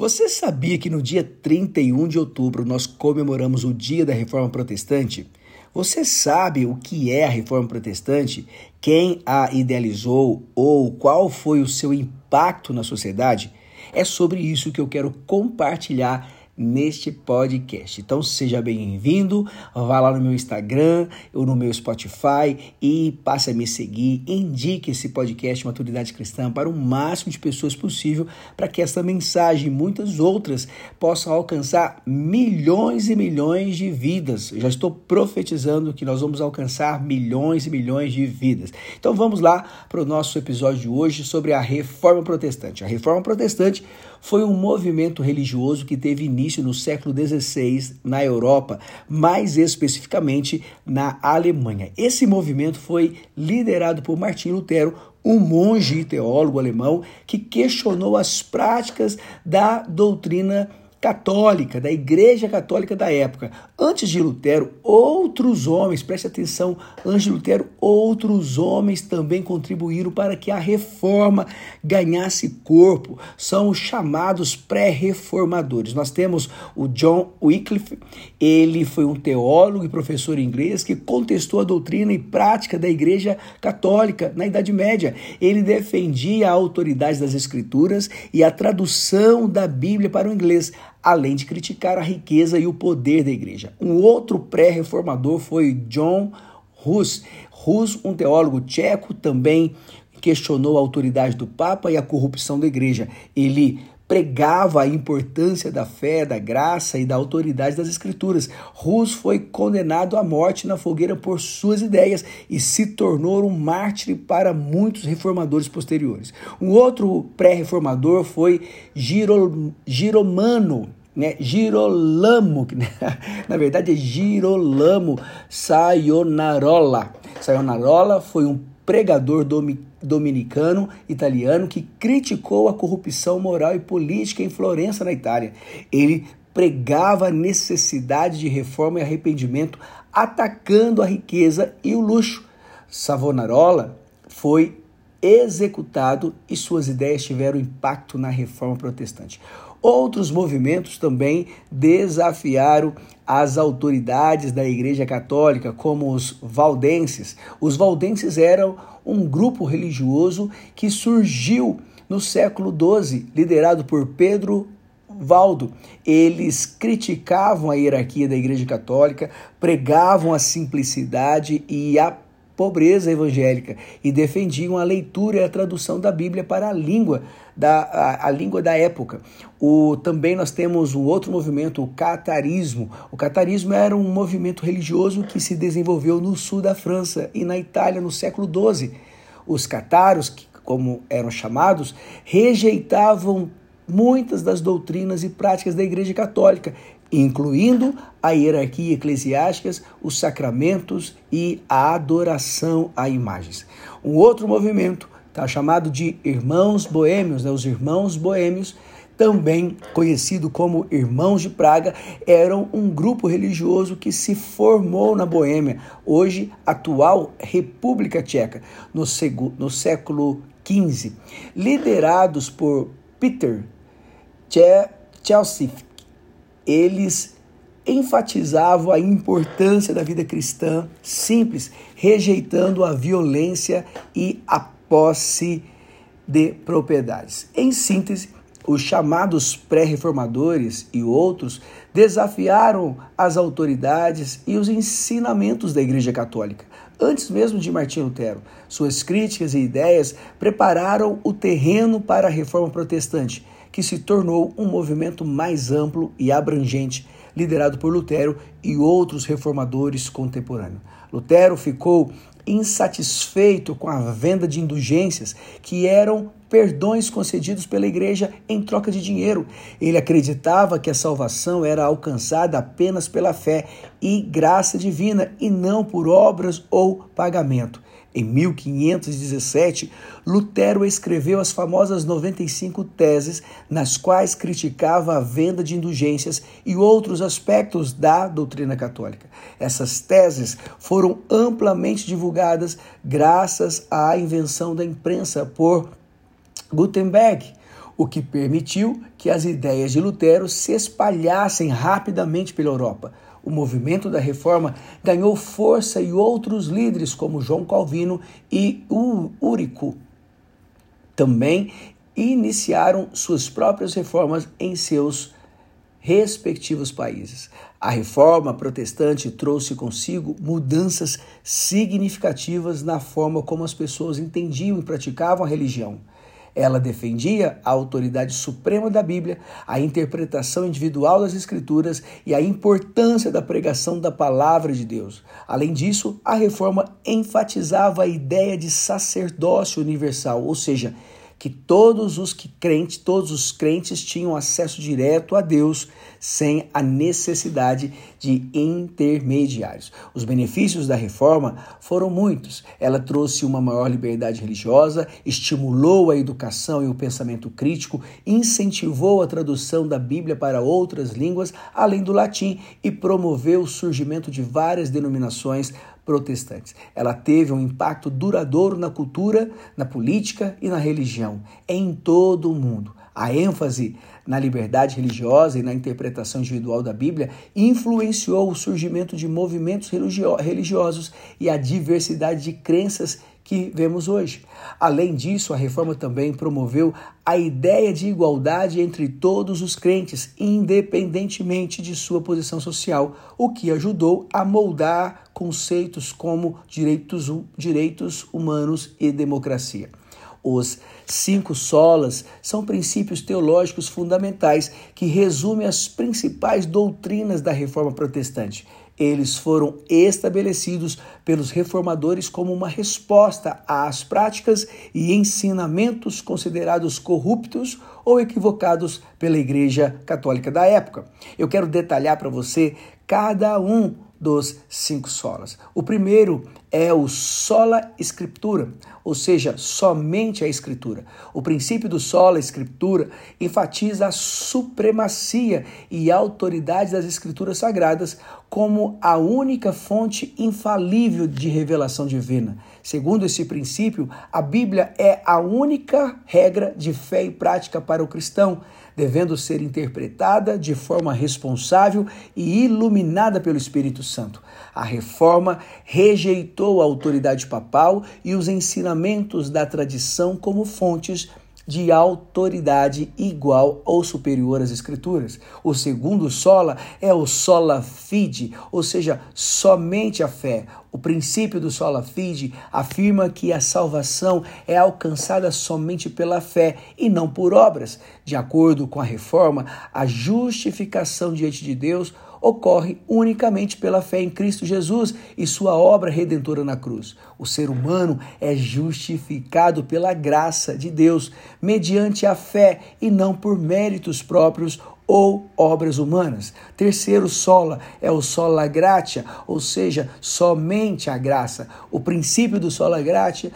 Você sabia que no dia 31 de outubro nós comemoramos o Dia da Reforma Protestante? Você sabe o que é a Reforma Protestante? Quem a idealizou ou qual foi o seu impacto na sociedade? É sobre isso que eu quero compartilhar neste podcast. Então seja bem-vindo, vá lá no meu Instagram ou no meu Spotify e passe a me seguir. Indique esse podcast Maturidade Cristã para o máximo de pessoas possível para que essa mensagem e muitas outras possam alcançar milhões e milhões de vidas. Eu já estou profetizando que nós vamos alcançar milhões e milhões de vidas. Então vamos lá para o nosso episódio de hoje sobre a Reforma Protestante. A Reforma Protestante foi um movimento religioso que teve início no século XVI na Europa, mais especificamente na Alemanha. Esse movimento foi liderado por Martim Lutero, um monge e teólogo alemão que questionou as práticas da doutrina católica, da Igreja Católica da época. Antes de Lutero, outros homens, preste atenção, antes de Lutero, outros homens também contribuíram para que a reforma ganhasse corpo. São os chamados pré-reformadores. Nós temos o John Wycliffe, ele foi um teólogo e professor inglês que contestou a doutrina e prática da Igreja Católica na Idade Média. Ele defendia a autoridade das Escrituras e a tradução da Bíblia para o inglês além de criticar a riqueza e o poder da igreja. Um outro pré-reformador foi John Hus. Hus, um teólogo tcheco, também questionou a autoridade do Papa e a corrupção da igreja. Ele pregava a importância da fé, da graça e da autoridade das Escrituras. Rus foi condenado à morte na fogueira por suas ideias e se tornou um mártir para muitos reformadores posteriores. Um outro pré-reformador foi Giro, Giromano, né? Girolamo, que na verdade é Girolamo Sayonarola. Sayonarola foi um pregador dominicano italiano que criticou a corrupção moral e política em Florença, na Itália. Ele pregava a necessidade de reforma e arrependimento, atacando a riqueza e o luxo. Savonarola foi executado e suas ideias tiveram impacto na reforma protestante. Outros movimentos também desafiaram as autoridades da Igreja Católica, como os valdenses. Os valdenses eram um grupo religioso que surgiu no século XII, liderado por Pedro Valdo. Eles criticavam a hierarquia da Igreja Católica, pregavam a simplicidade e a pobreza evangélica e defendiam a leitura e a tradução da Bíblia para a língua da, a, a, língua da época. O, também nós temos um outro movimento, o catarismo. O catarismo era um movimento religioso que se desenvolveu no sul da França e na Itália no século XII. Os cataros, como eram chamados, rejeitavam muitas das doutrinas e práticas da Igreja Católica incluindo a hierarquia eclesiástica, os sacramentos e a adoração a imagens. Um outro movimento está chamado de Irmãos Boêmios, né? os Irmãos Boêmios, também conhecido como Irmãos de Praga, eram um grupo religioso que se formou na Boêmia, hoje atual República Tcheca, no, no século XV, liderados por Peter Chelsea eles enfatizavam a importância da vida cristã simples, rejeitando a violência e a posse de propriedades. Em síntese, os chamados pré-reformadores e outros desafiaram as autoridades e os ensinamentos da Igreja Católica. Antes mesmo de Martinho Lutero, suas críticas e ideias prepararam o terreno para a reforma protestante que se tornou um movimento mais amplo e abrangente, liderado por Lutero e outros reformadores contemporâneos. Lutero ficou insatisfeito com a venda de indulgências, que eram perdões concedidos pela igreja em troca de dinheiro. Ele acreditava que a salvação era alcançada apenas pela fé e graça divina e não por obras ou pagamento. Em 1517, Lutero escreveu as famosas 95 teses, nas quais criticava a venda de indulgências e outros aspectos da doutrina católica. Essas teses foram amplamente divulgadas graças à invenção da imprensa por Gutenberg. o que permitiu que as ideias de Lutero se espalhassem rapidamente pela Europa. O movimento da reforma ganhou força e outros líderes, como João Calvino e Úrico, também iniciaram suas próprias reformas em seus respectivos países. A reforma protestante trouxe consigo mudanças significativas na forma como as pessoas entendiam e praticavam a religião. Ela defendia a autoridade suprema da Bíblia, a interpretação individual das Escrituras e a importância da pregação da palavra de Deus. Além disso, a reforma enfatizava a ideia de sacerdócio universal, ou seja, que todos os que crentes, todos os crentes tinham acesso direto a Deus sem a necessidade de intermediários. Os benefícios da reforma foram muitos. Ela trouxe uma maior liberdade religiosa, estimulou a educação e o pensamento crítico, incentivou a tradução da Bíblia para outras línguas além do latim e promoveu o surgimento de várias denominações protestantes. Ela teve um impacto duradouro na cultura, na política e na religião, em todo o mundo. A ênfase na liberdade religiosa e na interpretação individual da Bíblia influenciou o surgimento de movimentos religiosos e a diversidade de crenças que vemos hoje. Além disso, a reforma também promoveu a ideia de igualdade entre todos os crentes, independentemente de sua posição social, o que ajudou a moldar conceitos como direitos, direitos humanos e democracia. Os cinco solas são princípios teológicos fundamentais que resumem as principais doutrinas da reforma protestante. Eles foram estabelecidos pelos reformadores como uma resposta às práticas e ensinamentos considerados corruptos ou equivocados pela Igreja Católica da época. Eu quero detalhar para você cada um dos cinco solas. O primeiro é o sola escritura, ou seja, somente a escritura. O princípio do sola escritura enfatiza a supremacia e autoridade das escrituras sagradas como a única fonte infalível de revelação divina. Segundo esse princípio, a Bíblia é a única regra de fé e prática para o cristão devendo ser interpretada de forma responsável e iluminada pelo Espírito Santo. A reforma rejeitou a autoridade papal e os ensinamentos da tradição como fontes de autoridade igual ou superior às Escrituras. O segundo sola é o sola fide, ou seja, somente a fé. O princípio do sola fide afirma que a salvação é alcançada somente pela fé e não por obras. De acordo com a reforma, a justificação diante de Deus ocorre unicamente pela fé em Cristo Jesus e sua obra redentora na cruz. O ser humano é justificado pela graça de Deus, mediante a fé e não por méritos próprios ou obras humanas. Terceiro sola é o sola gratia, ou seja, somente a graça. O princípio do sola gratia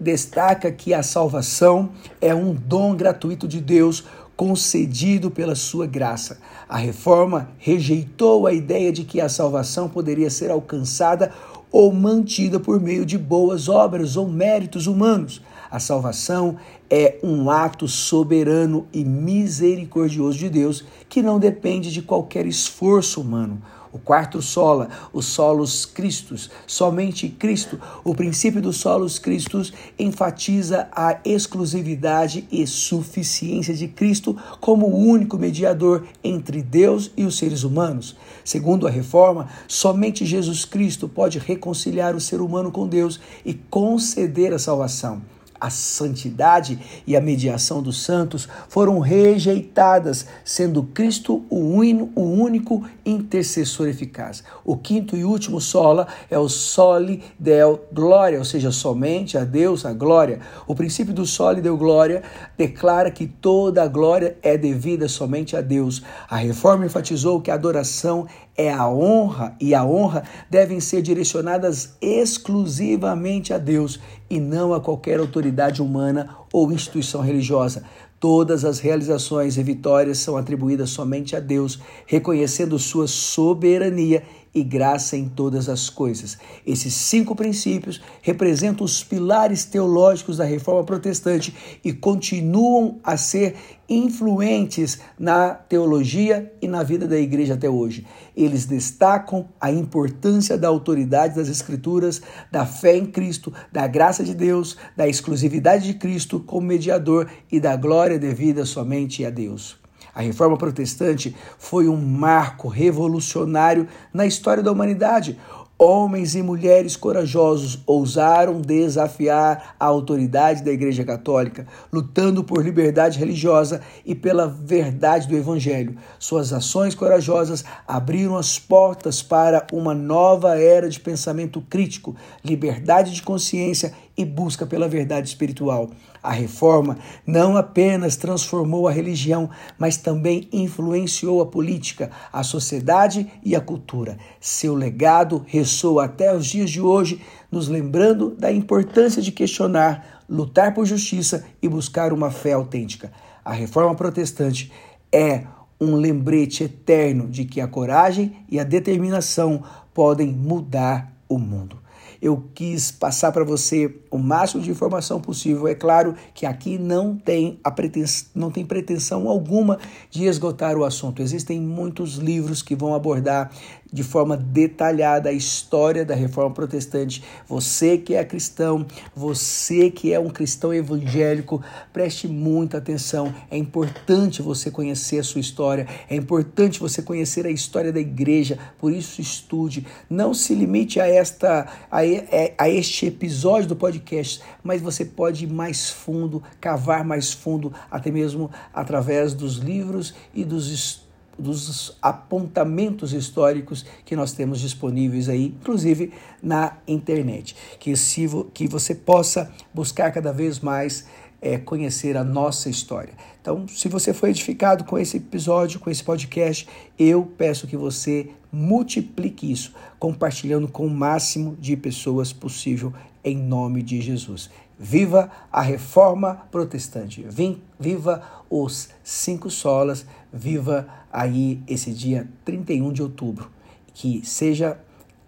destaca que a salvação é um dom gratuito de Deus concedido pela sua graça. A reforma rejeitou a ideia de que a salvação poderia ser alcançada ou mantida por meio de boas obras ou méritos humanos. A salvação é um ato soberano e misericordioso de Deus que não depende de qualquer esforço humano. O quarto sola, os solos Cristos, somente Cristo. O princípio dos solos Cristos enfatiza a exclusividade e suficiência de Cristo como o único mediador entre Deus e os seres humanos. Segundo a reforma, somente Jesus Cristo pode reconciliar o ser humano com Deus e conceder a salvação a santidade e a mediação dos santos foram rejeitadas, sendo Cristo o, único intercessor eficaz. O quinto e último sola é o soli del glória, ou seja, somente a Deus a glória. O princípio do soli del glória declara que toda a glória é devida somente a Deus. A reforma enfatizou que a adoração é a honra e a honra devem ser direcionadas exclusivamente a Deus e não a qualquer autoridade humana ou instituição religiosa. Todas as realizações e vitórias são atribuídas somente a Deus, reconhecendo sua soberania e graça em todas as coisas. Esses cinco princípios representam os pilares teológicos da reforma protestante e continuam a ser influentes na teologia e na vida da igreja até hoje. Eles destacam a importância da autoridade das Escrituras, da fé em Cristo, da graça de Deus, da exclusividade de Cristo como mediador e da glória devida somente a Deus. A reforma protestante foi um marco revolucionário na história da humanidade. Homens e mulheres corajosos ousaram desafiar a autoridade da Igreja Católica, lutando por liberdade religiosa e pela verdade do Evangelho. Suas ações corajosas abriram as portas para uma nova era de pensamento crítico, liberdade de consciência e busca pela verdade espiritual. A reforma não apenas transformou a religião, mas também influenciou a política, a sociedade e a cultura. Seu legado ressoa até os dias de hoje, nos lembrando da importância de questionar, lutar por justiça e buscar uma fé autêntica. A reforma protestante é um lembrete eterno de que a coragem e a determinação podem mudar o mundo. Eu quis passar para você o máximo de informação possível. É claro que aqui não tem, a pretensão, não tem pretensão alguma de esgotar o assunto. Existem muitos livros que vão abordar de forma detalhada a história da reforma protestante. Você que é cristão, você que é um cristão evangélico, preste muita atenção. É importante você conhecer a sua história, é importante você conhecer a história da igreja, por isso estude. Não se limite a esta a, é, a este episódio do podcast, mas você pode ir mais fundo, cavar mais fundo, até mesmo através dos livros e dos dos apontamentos históricos que nós temos disponíveis aí, inclusive na internet. Que, se, que você possa buscar cada vez mais é, conhecer a nossa história. Então, se você foi edificado com esse episódio, com esse podcast, eu peço que você multiplique isso, compartilhando com o máximo de pessoas possível, em nome de Jesus. Viva a reforma protestante, viva os cinco solas, viva aí esse dia 31 de outubro. Que seja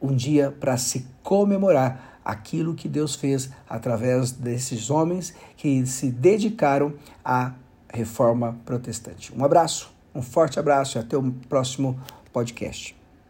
um dia para se comemorar aquilo que Deus fez através desses homens que se dedicaram à reforma protestante. Um abraço, um forte abraço e até o próximo podcast.